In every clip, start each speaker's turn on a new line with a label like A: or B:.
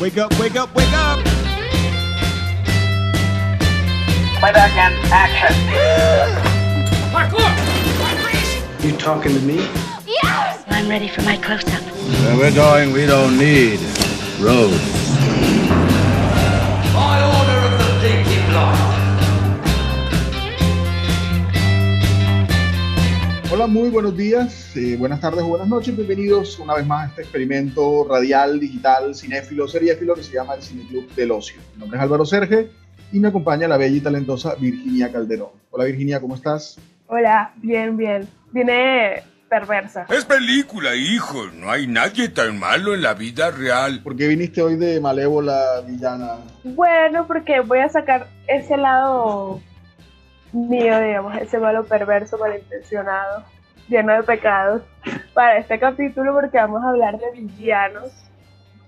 A: Wake up, wake up, wake up!
B: Playback and action.
C: You talking to me?
D: Yes! I'm ready for my close-up.
E: Where we're going, we don't need roads.
F: Hola, muy buenos días, eh, buenas tardes o buenas noches. Bienvenidos una vez más a este experimento radial, digital, cinéfilo, seriéfilo que se llama el Cineclub del Ocio. Mi nombre es Álvaro Serge y me acompaña la bella y talentosa Virginia Calderón. Hola Virginia, ¿cómo estás?
G: Hola, bien, bien. Viene perversa.
H: Es película, hijo. No hay nadie tan malo en la vida real.
F: ¿Por qué viniste hoy de malévola villana?
G: Bueno, porque voy a sacar ese lado mío, digamos, ese malo perverso, malintencionado, lleno de pecados, para este capítulo porque vamos a hablar de villanos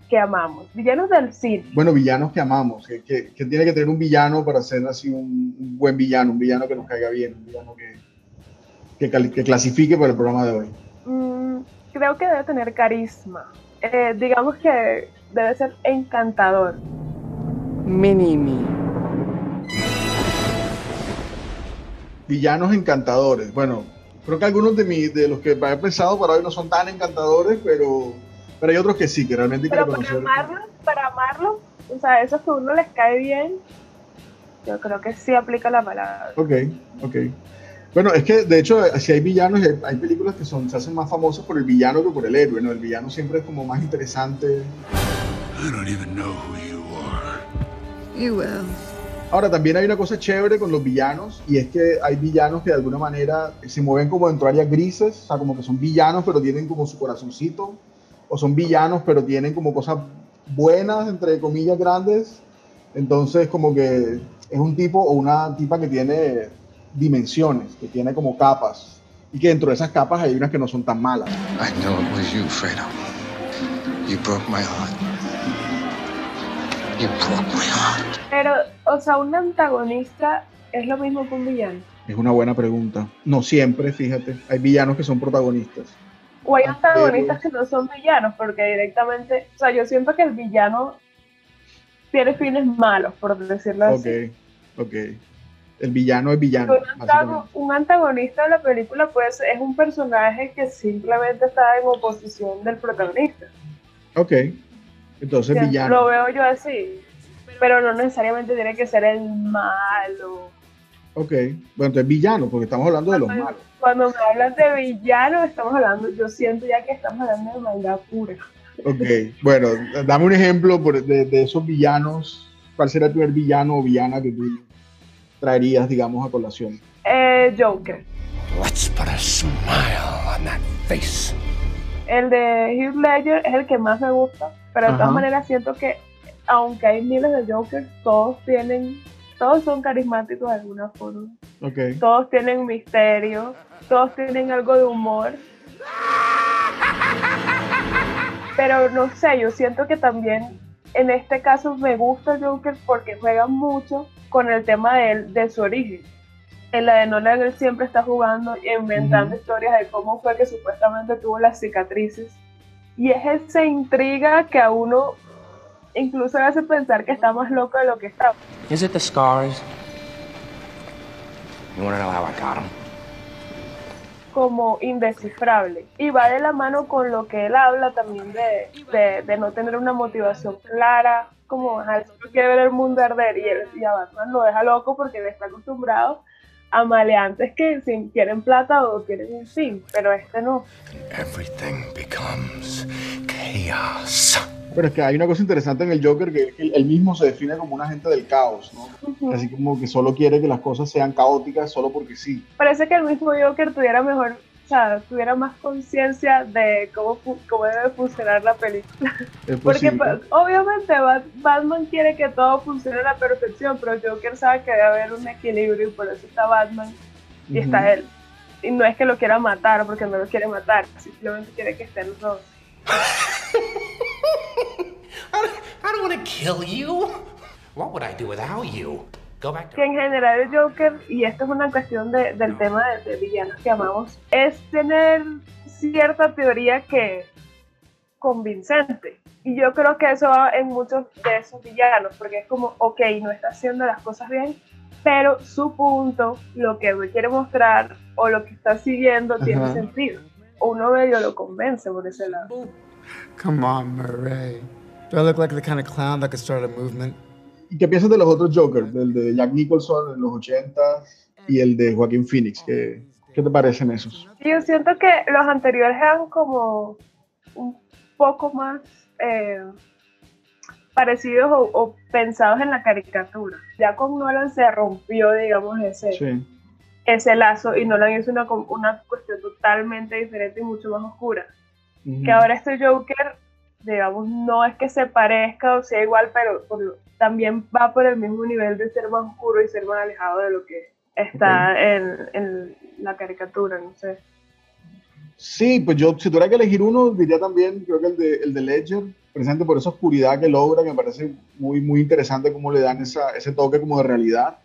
G: que amamos, villanos del cine.
F: Bueno, villanos que amamos, que, que- que tiene que tener un villano para ser así un, un buen villano, un villano que nos caiga bien, un villano que, que, clasifique para el programa de hoy.
G: Mm, creo que debe tener carisma. Eh, digamos que debe ser encantador.
C: Mini-me.
F: Villanos encantadores. Bueno, creo que algunos de, mi, de los que he pensado para hoy no son tan encantadores, pero, pero hay otros que sí, que realmente hay que
G: Pero para
F: reconocer.
G: amarlo, para amarlo, o sea, esos que a uno les cae bien, yo creo que sí aplica la palabra.
F: Ok, ok. Bueno, es que de hecho, si hay villanos, hay, hay películas que son, se hacen más famosas por el villano que por el héroe, ¿no? El villano siempre es como más interesante.
H: I don't even know who you are.
I: You will.
F: Ahora, también hay una cosa chévere con los villanos, y es que hay villanos que de alguna manera se mueven como dentro de áreas grises, o sea, como que son villanos, pero tienen como su corazoncito, o son villanos, pero tienen como cosas buenas, entre comillas, grandes. Entonces, como que es un tipo o una tipa que tiene dimensiones, que tiene como capas, y que dentro de esas capas hay unas que no son tan malas.
E: I know it was you, Fredo. You broke my heart. You broke my heart.
G: Pero, o sea, un antagonista es lo mismo que un villano.
F: Es una buena pregunta. No siempre, fíjate. Hay villanos que son protagonistas.
G: O hay
F: Ah,
G: antagonistas que no son villanos, porque directamente, o sea, yo siento que el villano tiene fines malos, por decirlo así.
F: Ok, ok. El villano es villano.
G: Un, antagonista de la película pues es un personaje que simplemente está en oposición del protagonista.
F: Ok. Entonces,
G: O sea,
F: villano.
G: Lo veo yo así. Pero no necesariamente tiene que ser el malo.
F: Ok. Bueno, entonces villano, porque estamos hablando de los malos.
G: Cuando me hablas de villano, estamos hablando, yo siento ya que estamos hablando de maldad pura.
F: Ok. Bueno, dame un ejemplo por- de, de esos villanos. ¿Cuál será el primer villano o villana que tú traerías, digamos, a colación?
G: Eh, Joker.
J: Let's put a smile on that face.
G: El de Heath Ledger es el que más me gusta, pero de
F: Ajá.
G: todas maneras siento que aunque hay miles de Jokers, todos tienen, todos son carismáticos de alguna forma.
F: Ok.
G: Todos tienen misterio, todos tienen algo de humor. Pero no sé, yo siento que también en este caso me gusta el Joker porque juega mucho con el tema de, él- de su origen. En la de Nolan él siempre está jugando y inventando
F: Ujú.
G: historias de cómo fue que supuestamente tuvo las cicatrices. Y es esa intriga que a uno incluso le hace pensar que está más loco de lo que está.
C: Is it the scars? You wanna know how I got 'em?
G: como indescifrable y va de la mano con lo que él habla también de, de, de no tener una motivación clara, como quiere ver el mundo arder y, él, y a Batman lo deja loco porque él está acostumbrado a maleantes que si quieren plata o quieren un fin, pero este no.
J: Everything becomes chaos.
F: Pero es que hay una cosa interesante en el Joker que él, mismo se define como un agente del caos, ¿no? Así como que solo quiere que las cosas sean caóticas solo porque sí.
G: Parece que el mismo Joker tuviera mejor, o sea, tuviera más conciencia de cómo, cómo debe funcionar la película. Porque pa- obviamente Bat- Batman quiere que todo funcione a la perfección, pero Joker sabe que debe haber un equilibrio y por eso está Batman y está él. Y no es que lo quiera matar porque no lo quiere matar, simplemente quiere que estén los dos.
J: I don't want to kill you. What would I do without you? Go back
G: Que
J: to.
G: en general el Joker, y esto es una cuestión de- del tema de, de villanos que amamos, es tener cierta teoría que convincente. Y yo creo que eso va en muchos de esos villanos, porque es como, ok, no está haciendo las cosas bien, pero su punto, lo que me quiere mostrar o lo que está siguiendo tiene
F: Ajá.
G: sentido. Uno medio lo convence por ese lado.
A: Come on, Murray. Do I look like the kind of clown that could start a movement?
F: ¿Y qué piensas de los otros Jokers? Del de Jack Nicholson en los 80 y el de Joaquín Phoenix. ¿Qué, qué te parecen esos?
G: Yo siento que los anteriores eran como un poco más eh, parecidos o, o pensados en la caricatura. Ya con Nolan se rompió, digamos, ese,
F: Sí.
G: ese lazo y Nolan hizo una, una cuestión totalmente diferente y mucho más oscura.
F: Ujú.
G: Que ahora este Joker, digamos, no es que se parezca o sea igual, pero por también va por el mismo nivel de ser más oscuro y ser más alejado de lo que está en, en la caricatura, no sé.
F: Sí, pues yo, si tuviera que elegir uno, diría también, creo que el de, el de Ledger, precisamente por esa oscuridad que logra, que me parece muy, muy interesante cómo le dan esa, ese toque como de realidad.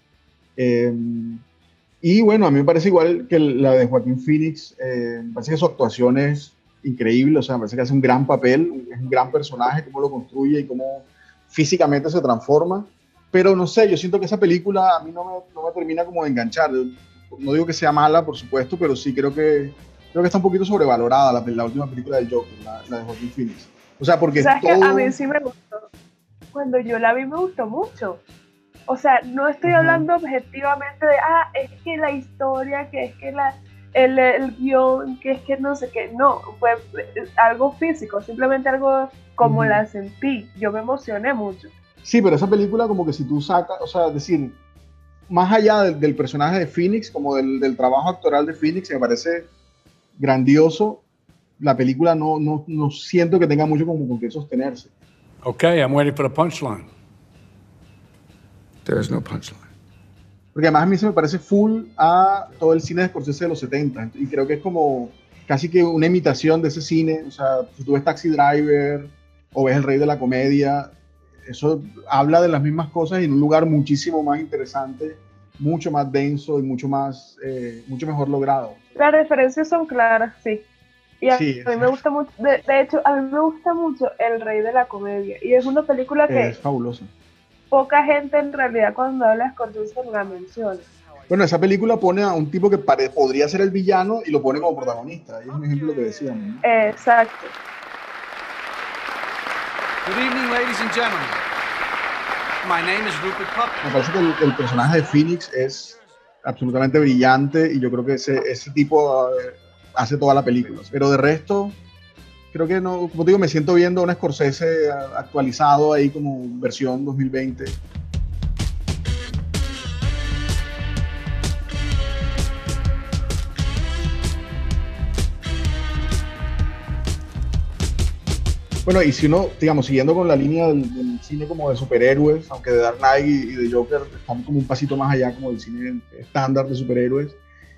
F: Eh, y bueno, a mí me parece igual que la de Joaquín Phoenix, eh, me parece que su actuación es increíble, o sea, me parece que hace un gran papel, es un gran personaje, cómo lo construye y cómo físicamente se transforma. Pero no sé, yo siento que esa película a mí no me, no me termina como de enganchar. No digo que sea mala, por supuesto, pero sí creo que creo que está un poquito sobrevalorada la, la última película del Joker, la, la de Joaquin Phoenix. O sea, porque
G: ¿Sabes
F: todo...
G: que A mí sí me gustó. Cuando yo la vi me gustó mucho. O sea, no estoy hablando objetivamente de, ah, es que la historia, que es que la, el, el guion, que es que no sé qué. No, fue algo físico, simplemente algo como la sentí. Yo me emocioné mucho.
F: Sí, pero esa película como que si tú sacas, o sea, es decir, más allá del, del personaje de Phoenix, como del, del trabajo actoral de Phoenix, que me parece grandioso, la película no, no, no siento que tenga mucho como con qué sostenerse.
I: Okay, I'm waiting for the punchline.
E: There is no punchline.
F: Porque además a mí se me parece full a todo el cine de Scorsese de los 70. Y creo que es como casi que una imitación de ese cine. O sea, si tú ves Taxi Driver o ves El Rey de la Comedia, eso habla de las mismas cosas en un lugar muchísimo más interesante, mucho más denso y mucho, más, eh, mucho mejor logrado.
G: Las referencias son claras, sí. Y a,
F: Sí,
G: a mí me gusta mucho, de, de hecho, a mí me gusta mucho El Rey de la Comedia. Y es una película que
F: Es fabuloso.
G: Poca gente en realidad cuando habla de Scorsese la menciona.
F: Bueno, esa película pone a un tipo que pare- podría ser el villano y lo pone como protagonista. Y es un ejemplo que decíamos. ¿no?
G: Exacto.
K: Good evening, ladies and gentlemen. My name is Rupert Pupkin.
F: Me parece que el, el personaje de Phoenix es absolutamente brillante y yo creo que ese, ese tipo eh, hace toda la película. Pero de resto, creo que no, como digo, me siento viendo a un Scorsese actualizado ahí como versión 2020. Bueno, y si uno, digamos, siguiendo con la línea del, cine como de superhéroes, aunque de Dark Knight y, y de Joker están como un pasito más allá como del cine estándar de superhéroes,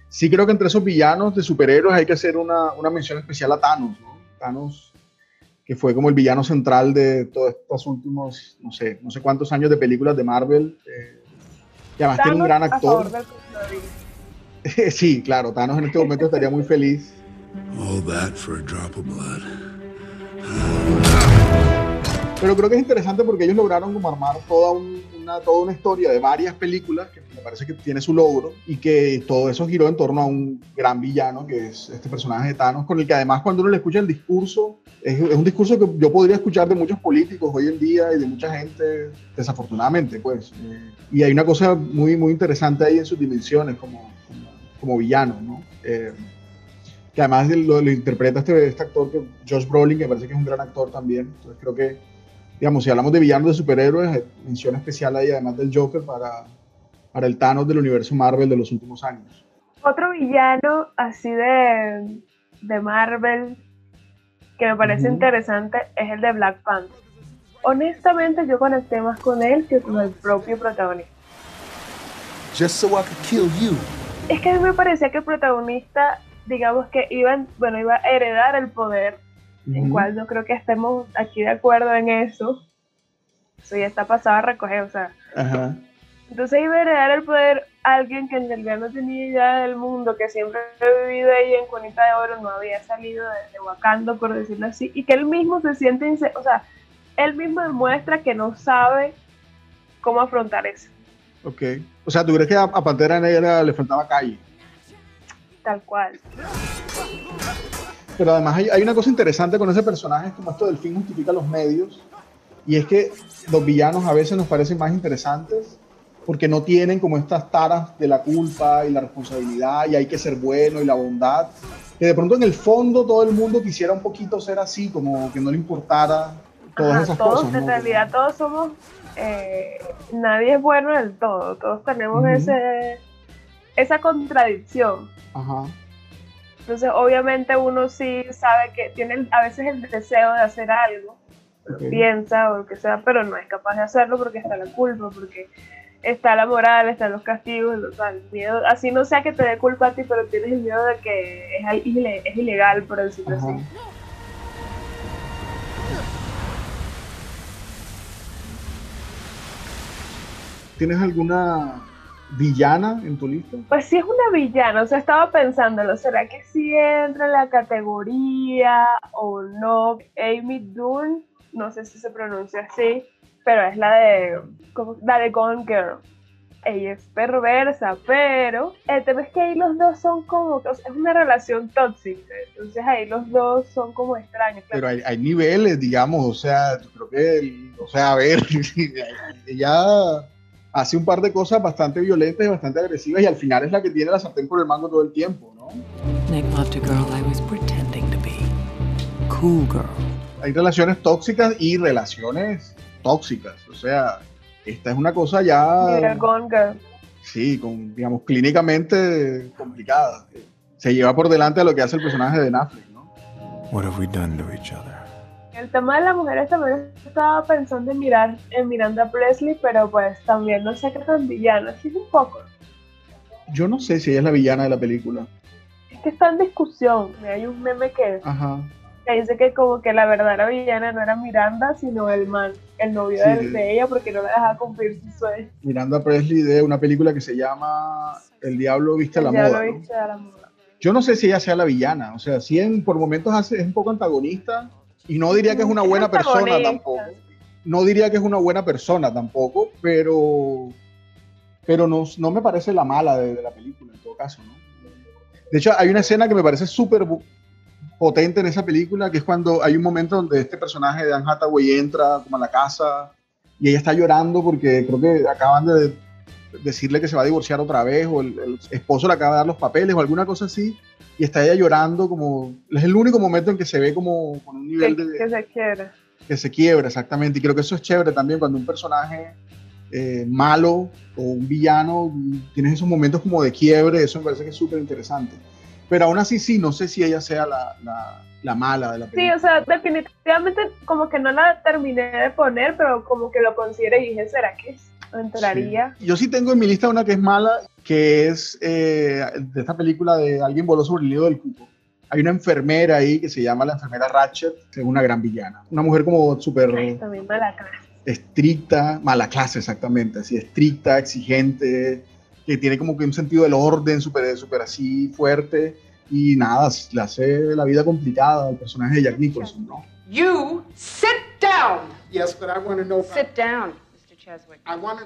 F: sí creo que entre esos villanos de superhéroes hay que hacer una, una mención especial a Thanos, ¿no? Thanos, que fue como el villano central de todos estos últimos, no sé, no sé cuántos años de películas de Marvel, eh, y además tiene un gran
G: Thanos
F: actor. sí, claro, Thanos en este momento estaría muy feliz.
H: All that for a drop of blood.
F: Pero creo que es interesante porque ellos lograron como armar toda, un- una, toda una historia de varias películas que me parece que tiene su logro y que todo eso giró en torno a un gran villano que es este personaje de Thanos con el que además cuando uno le escucha el discurso es, es un discurso que yo podría escuchar de muchos políticos hoy en día y de mucha gente desafortunadamente pues Eh, y hay una cosa muy muy interesante ahí en sus dimensiones como, como, como villano ¿no? Eh, que además lo, lo interpreta este, este actor que Josh Brolin que parece que es un gran actor también entonces creo que digamos, si hablamos de villanos de superhéroes, eh, mención especial ahí, además del Joker, para, para el Thanos del universo Marvel de los últimos años.
G: Otro villano así de, de Marvel que me parece
F: Ujú.
G: interesante es el de Black Panther. Honestamente yo conecté más con él que con el propio protagonista.
E: Just so I could kill you.
G: Es que a mí me parecía que el protagonista, digamos que iba, en- bueno, iba a heredar el poder, en
F: Ujú.
G: cual no creo que estemos aquí de acuerdo en eso. Eso ya está pasado a recoger, o sea,
F: Ajá.
G: Entonces iba a heredar el poder alguien que en realidad no tenía idea del mundo, que siempre ha vivido ahí en Conita de Oro, no había salido de, de Wakanda, por decirlo así, y que él mismo se siente, o sea, él mismo demuestra que no sabe cómo afrontar eso,
F: Ok. O sea, ¿tú crees que a, a Pantera Negra le faltaba calle?
G: tal cual.
F: Pero además hay, hay una cosa interesante con ese personaje, es como esto del fin justifica los medios, y es que los villanos a veces nos parecen más interesantes porque no tienen como estas taras de la culpa y la responsabilidad y hay que ser bueno y la bondad, que de pronto en el fondo todo el mundo quisiera un poquito ser así, como que no le importara todas
G: Ajá,
F: esas
G: todos,
F: cosas.
G: en realidad todos somos, eh, nadie es bueno del todo, todos tenemos ese, esa contradicción.
F: Ajá.
G: Entonces, obviamente uno sí sabe que tiene a veces el deseo de hacer algo, piensa o lo que sea, pero no es capaz de hacerlo porque está la culpa, porque está la moral, están los castigos, o sea, el miedo, así no sea que te dé culpa a ti, pero tienes el miedo de que es, es ilegal, por decirlo
F: Ajá.
G: así.
F: ¿Tienes alguna villana en tu lista?
G: Pues sí es una villana, o sea, estaba pensándolo, ¿será que sí entra en la categoría o no? Amy Dunn, no sé si se pronuncia así, pero es la de, ¿cómo? la de Gone Girl. Ella es perversa, pero el tema es que ahí los dos son como, o sea, es una relación tóxica, entonces ahí los dos son como extraños. claro.
F: Pero hay, hay niveles, digamos, o sea, yo creo que, el- o sea, a ver, ella hace un par de cosas bastante violentas y bastante agresivas y al final es la que tiene la sartén por el mango todo el tiempo, ¿no?
L: Nick loved a girl I was pretending to be. Cool girl.
F: Hay relaciones tóxicas y relaciones tóxicas, o sea, esta es una cosa
G: Mira,
F: ya,
G: Gone Girl.
F: sí, con, digamos, clínicamente complicada. Se lleva por delante a lo que hace el personaje de Netflix, ¿no?
M: What have we done to each other?
G: El tema de las mujeres también estaba pensando en mirar en Miranda Presley, pero pues también no sé qué tan villana, sí es un poco.
F: Yo no sé si ella es la villana de la película.
G: Es que está en discusión. Hay un meme que,
F: Ajá.
G: que dice que como que la verdadera villana no era Miranda, sino el man, el novio
F: Sí.
G: de, de ella, porque no la dejaba cumplir su sueño.
F: Miranda Presley de una película que se llama El Diablo Viste a la Moda.
G: lo
F: ¿no?
G: viste a la moda.
F: Yo no sé si ella sea la villana, o sea, si en, por momentos hace, es un poco antagonista y no diría que es una buena persona tampoco. No diría que es una buena persona tampoco, pero, pero no, no me parece la mala de, de la película en todo caso, ¿no? De hecho, hay una escena que me parece súper potente en esa película, que es cuando hay un momento donde este personaje de Anne Hathaway entra como a la casa y ella está llorando porque creo que acaban de decirle que se va a divorciar otra vez o el, el esposo le acaba de dar los papeles o alguna cosa así y está ella llorando como es el único momento en que se ve como con un
G: Que,
F: nivel de
G: que se quiera.
F: que se quiebra exactamente y creo que eso es chévere también cuando un personaje eh, malo o un villano tienes esos momentos como de quiebre eso me parece que es súper interesante. Pero aún así sí no sé si ella sea la, la, la mala de la
G: Sí,
F: película.
G: o sea, definitivamente como que no la terminé de poner, pero como que lo consideré y dije, ¿será que entraría?
F: Yo sí tengo en mi lista una que es mala, que es eh, de esta película de Alguien voló sobre el nido del cuco. Hay una enfermera ahí que se llama la enfermera Ratchet, que es una gran villana. Una mujer como súper
G: También mala clase.
F: estricta, mala clase exactamente, así estricta, exigente, que tiene como que un sentido del orden súper súper así fuerte y nada, le hace la vida complicada al personaje de Jack Nicholson, ¿no?
N: You sit down.
O: Yes, but I want to know.
N: Sit down. Cheswick.
O: I want to.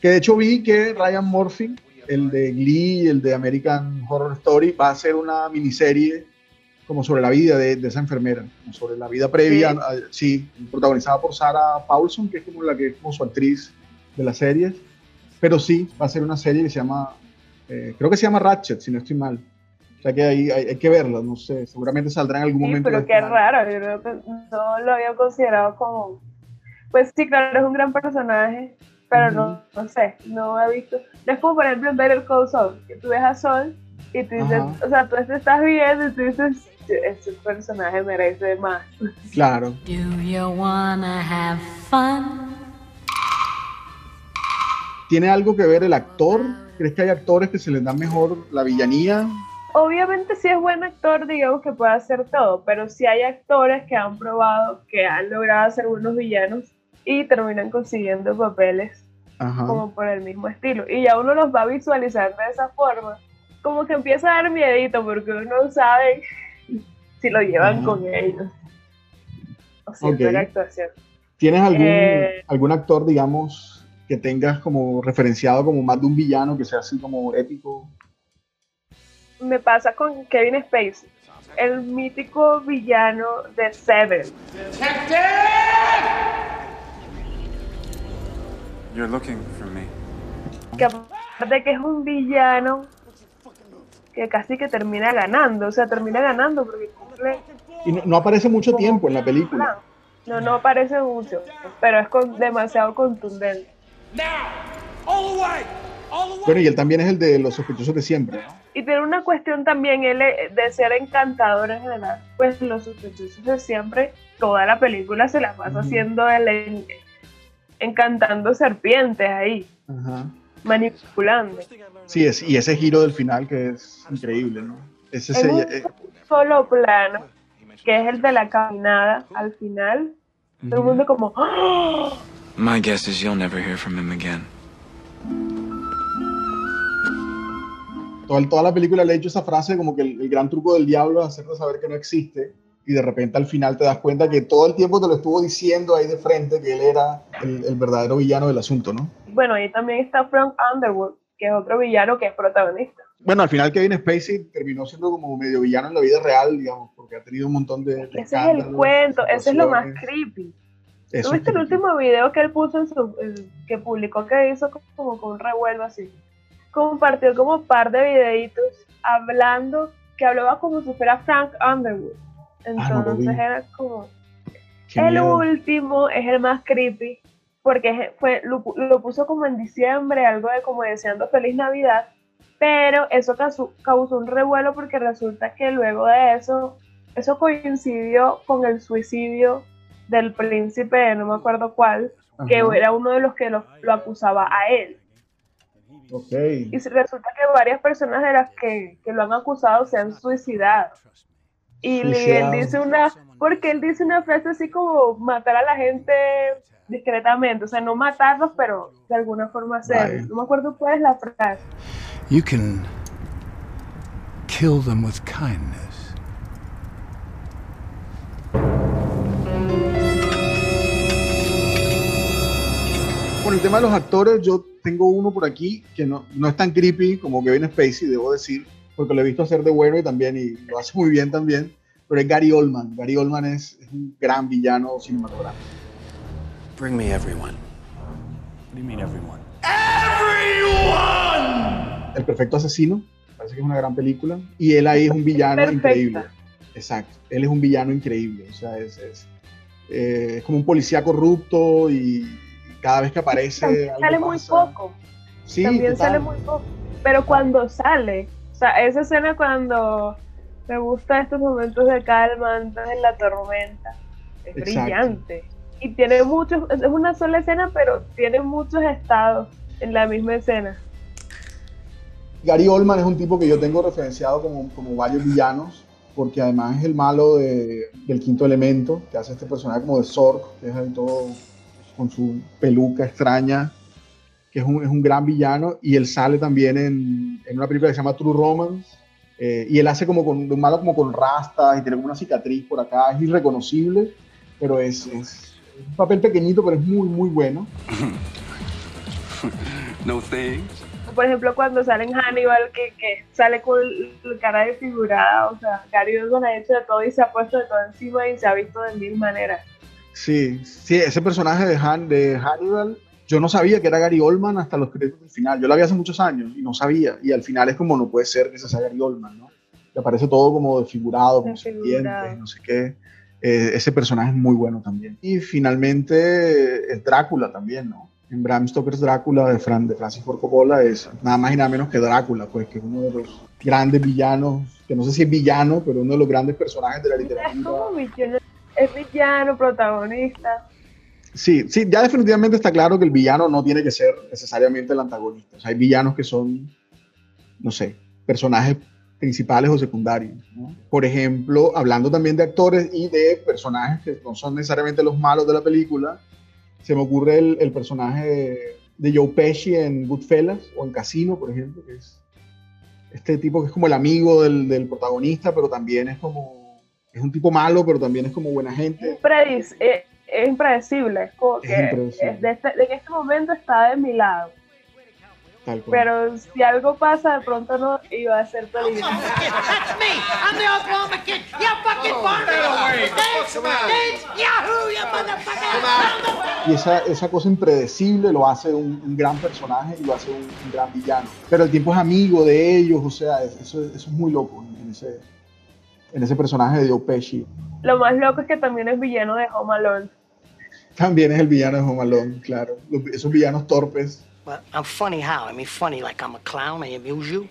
F: Que de hecho vi que Ryan Murphy, el de Glee y el de American Horror Story, va a hacer una miniserie como sobre la vida de, de esa enfermera, como sobre la vida previa,
G: Sí.
F: a- sí, protagonizada por Sarah Paulson, que es como la que es como su actriz de la serie. Pero sí, va a ser una serie que se llama, eh, creo que se llama Ratchet, si no estoy mal. O sea que hay, hay, hay que verla, no sé, seguramente saldrá en algún
G: Sí,
F: momento.
G: pero qué
F: canal.
G: raro, yo creo que no lo había considerado como... Pues sí, claro, es un gran personaje, pero no, no sé, no he visto... No es como por ejemplo en Better Call Saul, que tú ves a Sol y tú dices,
F: Ajá.
G: o sea, tú te estás viendo y tú dices, este personaje merece más.
F: Claro.
L: Do you wanna have fun?
F: ¿Tiene algo que ver el actor? ¿Crees que hay actores que se les da mejor la villanía?
G: Obviamente si es buen actor, digamos que puede hacer todo, pero sí hay actores que han probado que han logrado ser buenos villanos y terminan consiguiendo papeles
F: Ajá.
G: como por el mismo estilo. Y ya uno los va a visualizar de esa forma. Como que empieza a dar miedito porque uno sabe si lo llevan
F: Ajá.
G: con ellos. O siempre
F: Ok.
G: la actuación.
F: ¿Tienes algún,
G: Eh,
F: algún actor, digamos, que tengas como referenciado como más de un villano que sea así como épico?
G: Me pasa con Kevin Spacey, el mítico villano de Seven.
M: You're looking for me.
G: que aparte que es un villano que casi que termina ganando, o sea, termina ganando porque cumple
F: Y no, no aparece mucho tiempo en la película.
G: no, no aparece mucho, pero es con, demasiado contundente.
F: Bueno, y él también es el de los sospechosos de siempre, ¿no?
G: Y tiene una cuestión también él eh, de ser encantador en general, pues los sospechosos de siempre, toda la película se la pasa haciendo él en- encantando serpientes ahí,
F: Ajá.
G: manipulando.
F: Sí, es, y ese giro del final que es increíble, ¿no? Ese
G: En
F: se-
G: un
F: eh,
G: solo plano, que es el de la caminada al final, todo el mundo como ¡Ah!
M: My guess is you'll never hear from him again.
F: toda, toda la película le he hecho esa frase como que el, el gran truco del diablo es hacerte saber que no existe y de repente al final te das cuenta que todo el tiempo te lo estuvo diciendo ahí de frente que él era el, el verdadero villano del asunto, ¿no?
G: Bueno, ahí también está Frank Underwood, que es otro villano que es protagonista.
F: Bueno, al final Kevin Spacey terminó siendo como medio villano en la vida real, digamos, porque ha tenido un montón de... de
G: Ese es el cuento, ese es lo más creepy.
F: Eso
G: ¿Tú viste el último video que él puso en su, el- que publicó que hizo como con un revuelo así? Compartió como un par de videitos hablando, que hablaba como si fuera Frank Underwood.
F: Ah, no.
G: Entonces era como,
F: Qué
G: el
F: miedo.
G: último es el más creepy, porque fue, lo, pu- lo puso como en diciembre, algo de como deseando feliz Navidad, pero eso causó, causó un revuelo porque resulta que luego de eso, eso coincidió con el suicidio del príncipe, no me acuerdo cuál, que era uno de los que lo, lo acusaba a él. Y resulta que varias personas de las que, que lo han acusado se han suicidado. Y él
F: Suicidado.
G: dice una, porque él dice una frase así como matar a la gente discretamente, o sea, no matarlos, pero de alguna forma hacerlo. No me acuerdo cuál es la frase.
I: You can kill them with kindness.
F: Con el tema de los actores, yo tengo uno por aquí que no, no es tan creepy como Kevin Spacey, debo decir, porque lo he visto hacer de bueno y también, y lo hace muy bien también, pero es Gary Oldman. Gary Oldman es, es un gran villano cinematográfico.
M: Bring me everyone. What do you mean everyone?
F: El perfecto asesino, parece que es una gran película, y él ahí es un villano
G: Perfecta.
F: increíble. Exacto, él es un villano increíble, o sea, es, es, eh, es como un policía corrupto y cada vez que aparece...
G: También
F: algo
G: sale muy
F: pasa.
G: poco.
F: Sí,
G: También
F: total.
G: sale muy poco. Pero cuando sale, sea, esa escena cuando me gusta estos momentos de calma antes de la tormenta, es
F: Exacto.
G: brillante. Y tiene muchos, es una sola escena, pero tiene muchos estados en la misma escena.
F: Gary Oldman es un tipo que yo tengo referenciado como, como varios villanos, porque además es el malo de- del quinto elemento, que hace este personaje como de Zork, que es ahí todo con su peluca extraña, que es un, es un gran villano, y él sale también en, en una película que se llama True Romance, eh, y él hace como con, de un malo como con rastas y tiene como una cicatriz por acá, es irreconocible, pero es, es un papel pequeñito, pero es muy, muy bueno.
M: No thanks.
G: Por ejemplo, cuando sale en Hannibal, que, que sale con la cara desfigurada, o sea, Gary Oldman ha hecho de todo y se ha puesto de todo encima y se ha visto de mil maneras.
F: Sí, sí, ese personaje de, Han, de Hannibal, yo no sabía que era Gary Oldman hasta los créditos del final. Yo la vi hace muchos años y no sabía. Y al final es como no puede ser que sea Gary Oldman, ¿no? Le aparece todo como desfigurado,
G: Desfigurado.
F: dientes, no sé qué. Eh, ese personaje es muy bueno también. Y finalmente es Drácula también, ¿no? En Bram Stoker's Drácula de, Fran, de Francis Ford Coppola es nada más y nada menos que Drácula, pues que es uno de los grandes villanos, que no sé si es villano, pero uno de los grandes personajes de la
G: Es
F: literatura.
G: como villano, es villano, protagonista.
F: Sí, sí, ya definitivamente está claro que el villano no tiene que ser necesariamente el antagonista. O sea, hay villanos que son, no sé, personajes principales o secundarios. Por ejemplo, hablando también de actores y de personajes que no son necesariamente los malos de la película, se me ocurre el, personaje de, Joe Pesci en Goodfellas o en Casino, por ejemplo, que es este tipo que es como el amigo del, protagonista, pero también es como, es un tipo malo, pero también es como buena gente.
G: Predic- eh, es impredecible, es como
F: Es
G: que
F: impredecible.
G: de este- en este momento está de mi lado. Pero si algo pasa, de pronto no iba a ser peligroso.
O: Motherfucker.
F: Y esa, esa cosa impredecible lo hace un, un gran personaje y lo hace un, un gran villano. Pero el tiempo es amigo de ellos, o sea, es- eso, eso es muy loco en ese, en ese personaje de Joe Pesci.
G: Lo más loco es que también es villano de Home Alone.
F: También es el villano de Home Alone, claro. Esos villanos torpes.
P: Well, I'm funny how? I mean, funny like I'm a clown. I amuse you.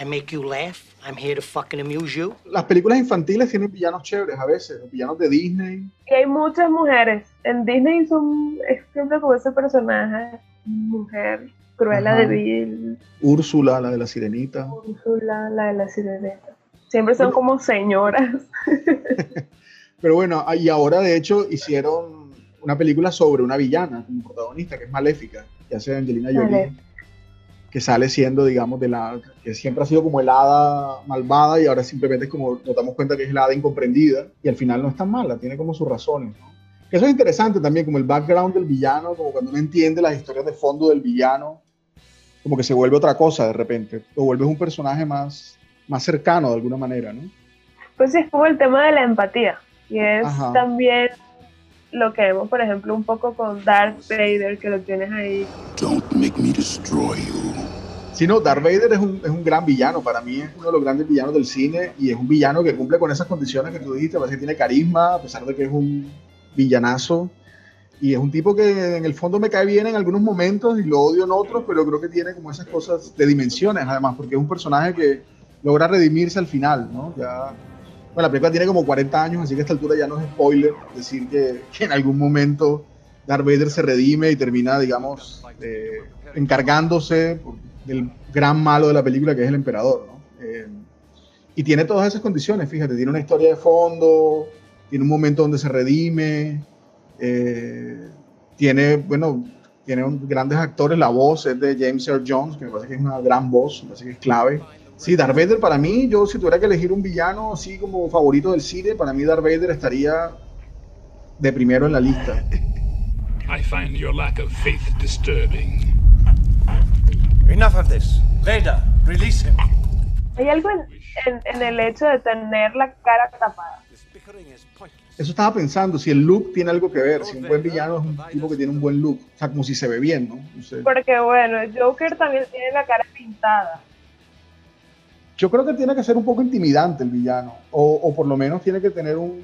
P: I make you laugh. I'm here to fucking amuse you.
F: Las películas infantiles tienen villanos chéveres a veces, los villanos de Disney.
G: Y hay muchas mujeres. En Disney son es siempre como ese personaje, mujer, Cruella
F: Ajá.
G: de Vil,
F: Úrsula, la de la sirenita.
G: Úrsula, la de la sirenita. Siempre son como señoras.
F: Pero bueno, y ahora de hecho hicieron una película sobre una villana como protagonista, que es Maléfica, que hace Angelina Jolie, que sale siendo, digamos, de la que siempre ha sido como el hada malvada y ahora simplemente es como nos damos cuenta que es la hada incomprendida y al final no es tan mala, tiene como sus razones. ¿no? Que Eso es interesante también, como el background del villano, como cuando uno entiende las historias de fondo del villano, como que se vuelve otra cosa de repente, lo vuelves un personaje más, más cercano de alguna manera, ¿no?
G: Pues es como el tema de la empatía. Y es
F: Ajá.
G: también lo que vemos, por ejemplo, un poco con Darth Vader, que lo tienes ahí.
H: Don't make me destroy you.
F: Sí, no, Darth Vader es un, es un gran villano, para mí es uno de los grandes villanos del cine y es un villano que cumple con esas condiciones que tú dijiste, parece que tiene carisma, a pesar de que es un villanazo, y es un tipo que en el fondo me cae bien en algunos momentos y lo odio en otros, pero creo que tiene como esas cosas de dimensiones además, porque es un personaje que logra redimirse al final, ¿no? Ya, bueno, la película tiene como 40 años, así que a esta altura ya no es spoiler decir que, en algún momento Darth Vader se redime y termina, digamos, eh, encargándose del gran malo de la película que es el emperador, ¿no? Eh, y tiene todas esas condiciones, fíjate, tiene una historia de fondo, tiene un momento donde se redime, eh, tiene, bueno, tiene grandes actores, la voz es de James Earl Jones, que me parece que es una gran voz, me parece que es clave. Sí, Darth Vader para mí, yo si tuviera que elegir un villano así como favorito del cine, para mí Darth Vader estaría de primero en la lista.
I: I find your lack of faith disturbing.
K: Enough of this. Vader, release him.
G: Hay algo en, en- en el hecho de tener la cara tapada.
F: Eso estaba pensando, si el look tiene algo que ver, si un buen villano es un tipo que tiene un buen look, o sea, como si se ve bien, ¿no? No sé.
G: Porque bueno, Joker también tiene la cara pintada.
F: Yo creo que tiene que ser un poco intimidante el villano, o, o por lo menos tiene que tener un...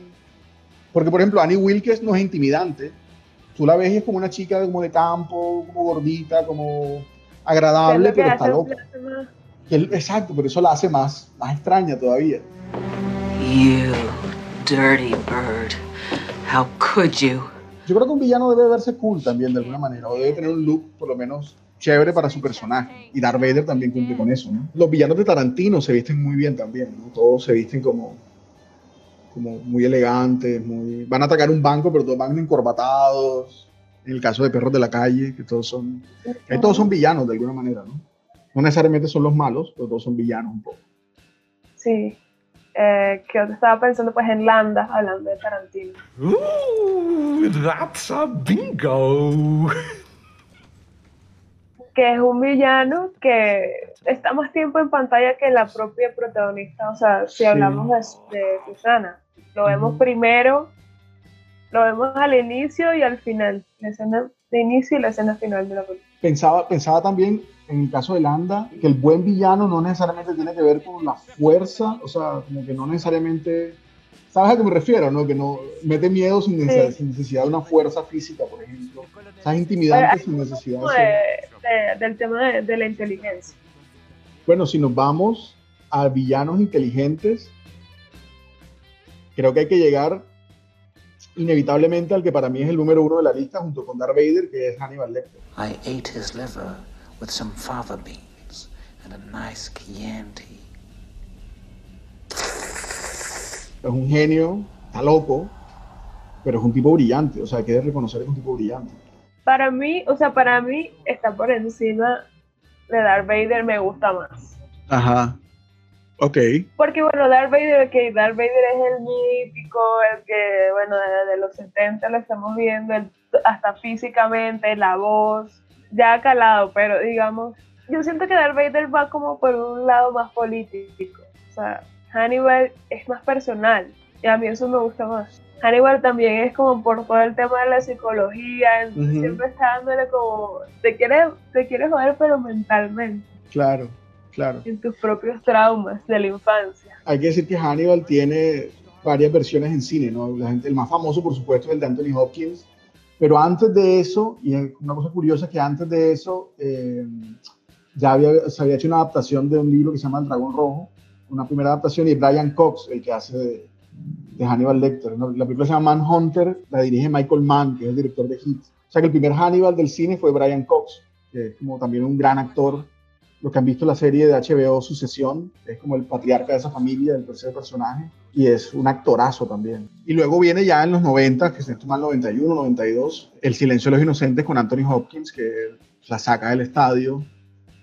F: Porque, por ejemplo, Annie Wilkes no es intimidante. Tú la ves y es como una chica como de campo, como gordita, como agradable, pero está loca. exacto, pero eso la hace más, más extraña todavía.
L: You dirty bird. How could you?
F: Yo creo que un villano debe verse cool también, de alguna manera, o debe tener un look, por lo menos, chévere para su personaje. Y Darth Vader también cumple con eso, ¿no? Los villanos de Tarantino se visten muy bien también, ¿no? Todos se visten como, como muy elegantes, muy... Van a atacar un banco, pero todos van encorbatados. En el caso de Perros de la Calle, que todos son... que todos son villanos, de alguna manera, ¿no? No necesariamente son los malos, pero todos son villanos un poco.
G: Sí. Eh, que yo estaba pensando pues en Landa, hablando de Tarantino.
Q: Ooh, that's a bingo.
G: que es un villano que está más tiempo en pantalla que la propia protagonista. O sea, si
F: Sí.
G: hablamos de, de Susana, lo vemos primero, lo vemos al inicio y al final. La escena de inicio y la escena final de la película.
F: Pensaba, pensaba también, en el caso de Landa, que el buen villano no necesariamente tiene que ver con la fuerza, o sea, como que no necesariamente... ¿Sabes a qué me refiero? No? Que no mete miedo sin, necesidad,
G: Sí.
F: sin necesidad de una fuerza física, por ejemplo. O sea, es intimidante sin necesidad de-
G: de- del tema de, de la inteligencia.
F: Bueno, si nos vamos a villanos inteligentes, creo que hay que llegar inevitablemente al que para mí es el número uno de la lista, junto con Darth Vader, que es Hannibal Lecter.
M: I ate his liver with some fava beans and a nice Chianti.
F: Es un genio, está loco, pero es un tipo brillante, o sea, hay que reconocer que es un tipo brillante.
G: Para mí, o sea, para mí está por encima de Darth Vader, me gusta más.
F: Ajá. Ok.
G: Porque bueno, Darth Vader, que Darth Vader es el mítico, el que, bueno, desde los 70 lo estamos viendo, el- hasta físicamente, la voz, ya ha calado, pero digamos, yo siento que Darth Vader va como por un lado más político. O sea, Hannibal es más personal y a mí eso me gusta más. Hannibal también es como por todo el tema de la psicología, entonces siempre está dándole como, te quiere, te quiere joder pero mentalmente,
F: Claro, claro.
G: en tus propios traumas de la infancia.
F: Hay que decir que Hannibal tiene varias versiones en cine, ¿no? La gente- el más famoso, por supuesto, es el de Anthony Hopkins. Pero antes de eso, y una cosa curiosa es que antes de eso, eh, ya había, se había hecho una adaptación de un libro que se llama El Dragón Rojo, una primera adaptación, y Brian Cox, el que hace de, de Hannibal Lecter. ¿no? La película se llama Manhunter, la dirige Michael Mann, que es el director de Hit. O sea que el primer Hannibal del cine fue Brian Cox, que es como también un gran actor. Los que han visto la serie de HBO Sucesión, es como el patriarca de esa familia, el tercer personaje, y es un actorazo también. Y luego viene ya en los 90, que se toma el 91, 92, El Silencio de los Inocentes con Anthony Hopkins, que la saca del estadio,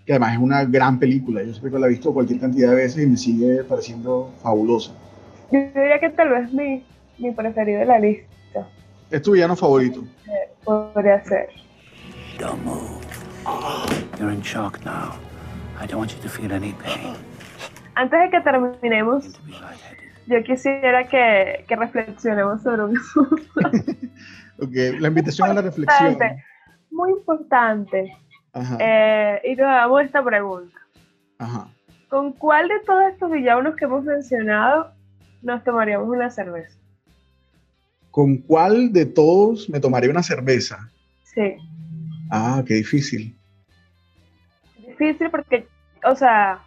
F: que además es una gran película. Yo siempre que la he visto cualquier cantidad de veces y me sigue pareciendo fabulosa.
G: Yo diría que tal vez mi, mi preferido de la lista
F: ¿Es tu villano favorito?
G: eh, podría ser.
M: Don't move. You're in shock now. I don't want you to feel any pain.
G: Antes de que terminemos, yo quisiera que, que reflexionemos sobre un asunto
F: Ok, la invitación a la reflexión.
G: importante, muy importante.
F: Ajá,
G: Eh, y nos hagamos esta pregunta.
F: ajá.
G: ¿Con cuál de todos estos villanos que hemos mencionado nos tomaríamos una cerveza?
F: ¿Con cuál de todos me tomaría una cerveza?
G: Sí.
F: Ah, qué difícil.
G: Difícil porque, o sea,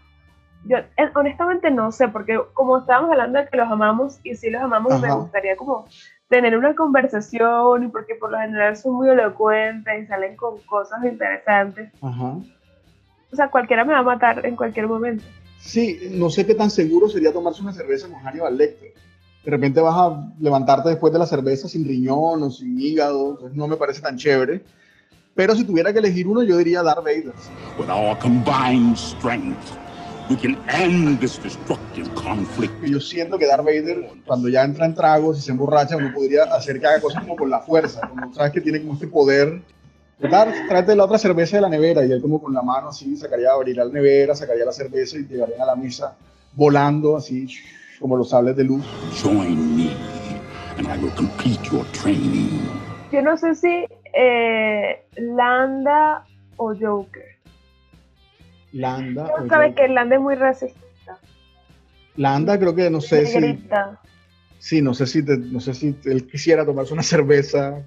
G: yo eh, honestamente no sé, porque como estábamos hablando de que los amamos y sí los amamos, me gustaría como tener una conversación y porque por lo general son muy elocuentes y salen con cosas interesantes.
F: Ajá.
G: O sea, cualquiera me va a matar en cualquier momento.
F: Sí, no sé qué tan seguro sería tomarse una cerveza con Hannibal Lecter. De repente vas a levantarte después de la cerveza sin riñón o sin hígado, entonces no me parece tan chévere. Pero si tuviera que elegir uno, yo diría Darth Vader.
I: With our combined strength, we can end this destructive conflict.
F: Yo siento que Darth Vader, cuando ya entra en tragos y se emborracha, uno podría hacer que haga cosas como con la fuerza, como sabes que tiene como este poder. Darth, tráete la otra cerveza de la nevera y él como con la mano así sacaría, abriría la nevera, sacaría la cerveza y llegarían a la mesa volando así como los sables de luz.
I: Join me, and I will complete your training.
G: Yo no sé si eh, Landa o Joker.
F: Landa.
G: Tú sabes que Landa es muy racista.
F: Landa creo que no sé si, sí, no sé si, te- no sé si él quisiera tomarse una cerveza.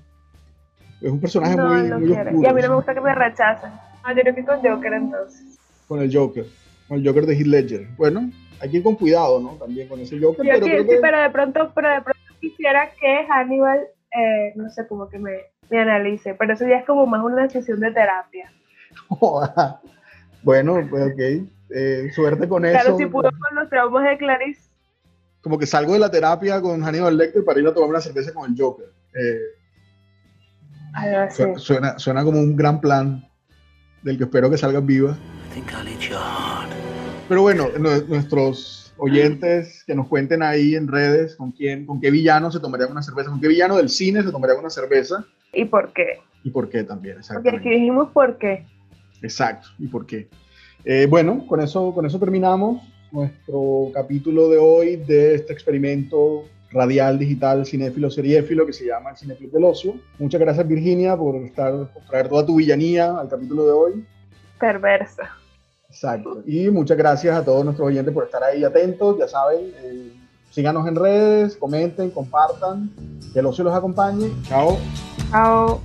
F: Es un personaje
G: No,
F: muy,
G: no
F: muy oscuro.
G: Y a mí no me gusta que me rechacen. Ah, yo creo que con Joker entonces.
F: Con el Joker, con el Joker de Heath Ledger. Bueno, hay que ir con cuidado, ¿no? También con ese Joker,
G: Yo
F: pero creo
G: sí,
F: que-
G: pero de pronto, pero de pronto quisiera que Hannibal, eh, no sé, como que me, me analice. Pero eso ya es como más una sesión de terapia.
F: bueno, pues ok. Eh, suerte con
G: Claro,
F: eso.
G: si pudo con los traumas de Clarice.
F: Como que salgo de la terapia con Hannibal Lecter para ir a tomar una cerveza con el Joker. Eh,
G: así.
F: su- suena, suena como un gran plan del que espero que salgas viva.
M: I think I'll eat your heart.
F: Pero bueno, nu- nuestros oyentes que nos cuenten ahí en redes con quién, con qué villano se tomarían una cerveza, con qué villano del cine se tomarían una cerveza
G: ¿Y por qué?
F: y por qué también,
G: Porque aquí dijimos por qué.
F: Exacto, y por qué. Eh, bueno, con eso, con eso terminamos nuestro capítulo de hoy de este experimento radial, digital, cinéfilo, seriéfilo que se llama el Cineclub del Ocio. Muchas gracias Virginia por, estar, por traer toda tu villanía al capítulo de hoy.
G: Perversa.
F: Exacto. Y muchas gracias a todos nuestros oyentes por estar ahí atentos. Ya saben, eh, síganos en redes, comenten, compartan. Que el ocio los acompañe. Chao.
G: Chao.